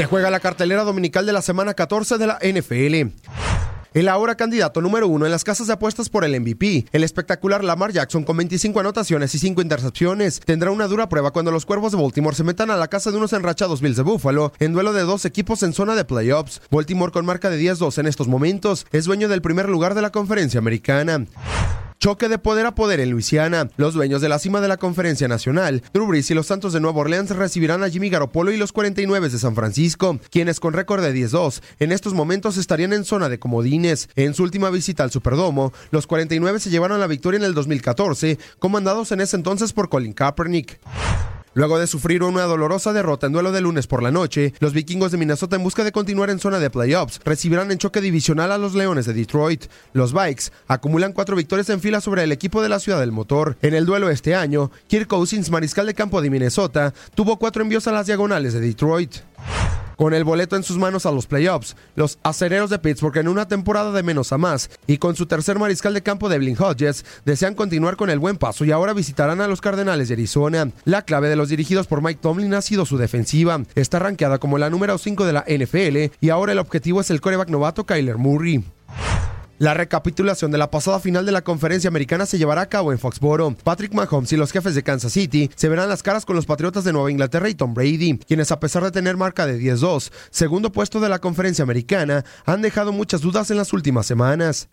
Se juega la cartelera dominical de la semana 14 de la NFL. El ahora candidato número uno en las casas de apuestas por el MVP, el espectacular Lamar Jackson con 25 anotaciones y 5 intercepciones, tendrá una dura prueba cuando los cuervos de Baltimore se metan a la casa de unos enrachados Bills de Buffalo en duelo de dos equipos en zona de playoffs. Baltimore con marca de 10-2 en estos momentos es dueño del primer lugar de la conferencia americana. Choque de poder a poder en Luisiana. Los dueños de la cima de la conferencia nacional, Drew Brees y los Santos de Nueva Orleans recibirán a Jimmy Garoppolo y los 49 de San Francisco, quienes con récord de 10-2 en estos momentos estarían en zona de comodines. En su última visita al Superdomo, los 49 se llevaron la victoria en el 2014, comandados en ese entonces por Colin Kaepernick. Luego de sufrir una dolorosa derrota en duelo de lunes por la noche, los vikingos de Minnesota en busca de continuar en zona de playoffs recibirán en choque divisional a los Leones de Detroit. Los Vikes acumulan cuatro victorias en fila sobre el equipo de la ciudad del motor. En el duelo este año, Kirk Cousins, mariscal de campo de Minnesota, tuvo cuatro envíos a las diagonales de Detroit. Con el boleto en sus manos a los playoffs, los acereros de Pittsburgh en una temporada de menos a más y con su tercer mariscal de campo de Blin Hodges desean continuar con el buen paso y ahora visitarán a los Cardenales de Arizona. La clave de los dirigidos por Mike Tomlin ha sido su defensiva. Está rankeada como la número 5 de la NFL y ahora el objetivo es el coreback novato Kyler Murray. La recapitulación de la pasada final de la conferencia americana se llevará a cabo en Foxboro. Patrick Mahomes y los jefes de Kansas City se verán las caras con los Patriotas de Nueva Inglaterra y Tom Brady, quienes a pesar de tener marca de 10-2, segundo puesto de la conferencia americana, han dejado muchas dudas en las últimas semanas.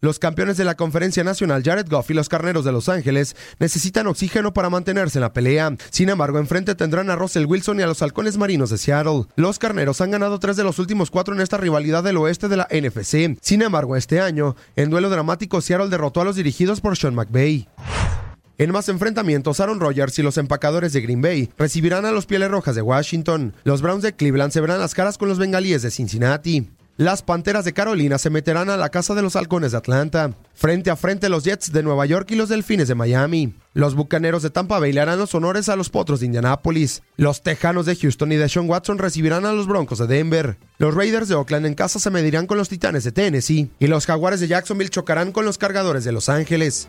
Los campeones de la conferencia nacional, Jared Goff y los carneros de Los Ángeles, necesitan oxígeno para mantenerse en la pelea. Sin embargo, enfrente tendrán a Russell Wilson y a los halcones marinos de Seattle. Los carneros han ganado tres de los últimos cuatro en esta rivalidad del oeste de la NFC. Sin embargo, este año, en duelo dramático, Seattle derrotó a los dirigidos por Sean McVay. En más enfrentamientos, Aaron Rodgers y los empacadores de Green Bay recibirán a los Pieles Rojas de Washington. Los Browns de Cleveland se verán las caras con los Bengalíes de Cincinnati. Las Panteras de Carolina se meterán a la casa de los Halcones de Atlanta. Frente a frente los Jets de Nueva York y los Delfines de Miami. Los Bucaneros de Tampa Bay le harán los honores a los Potros de Indianápolis. Los Tejanos de Houston y de Sean Watson recibirán a los Broncos de Denver. Los Raiders de Oakland en casa se medirán con los Titanes de Tennessee. Y los Jaguares de Jacksonville chocarán con los Cargadores de Los Ángeles.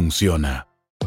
funciona.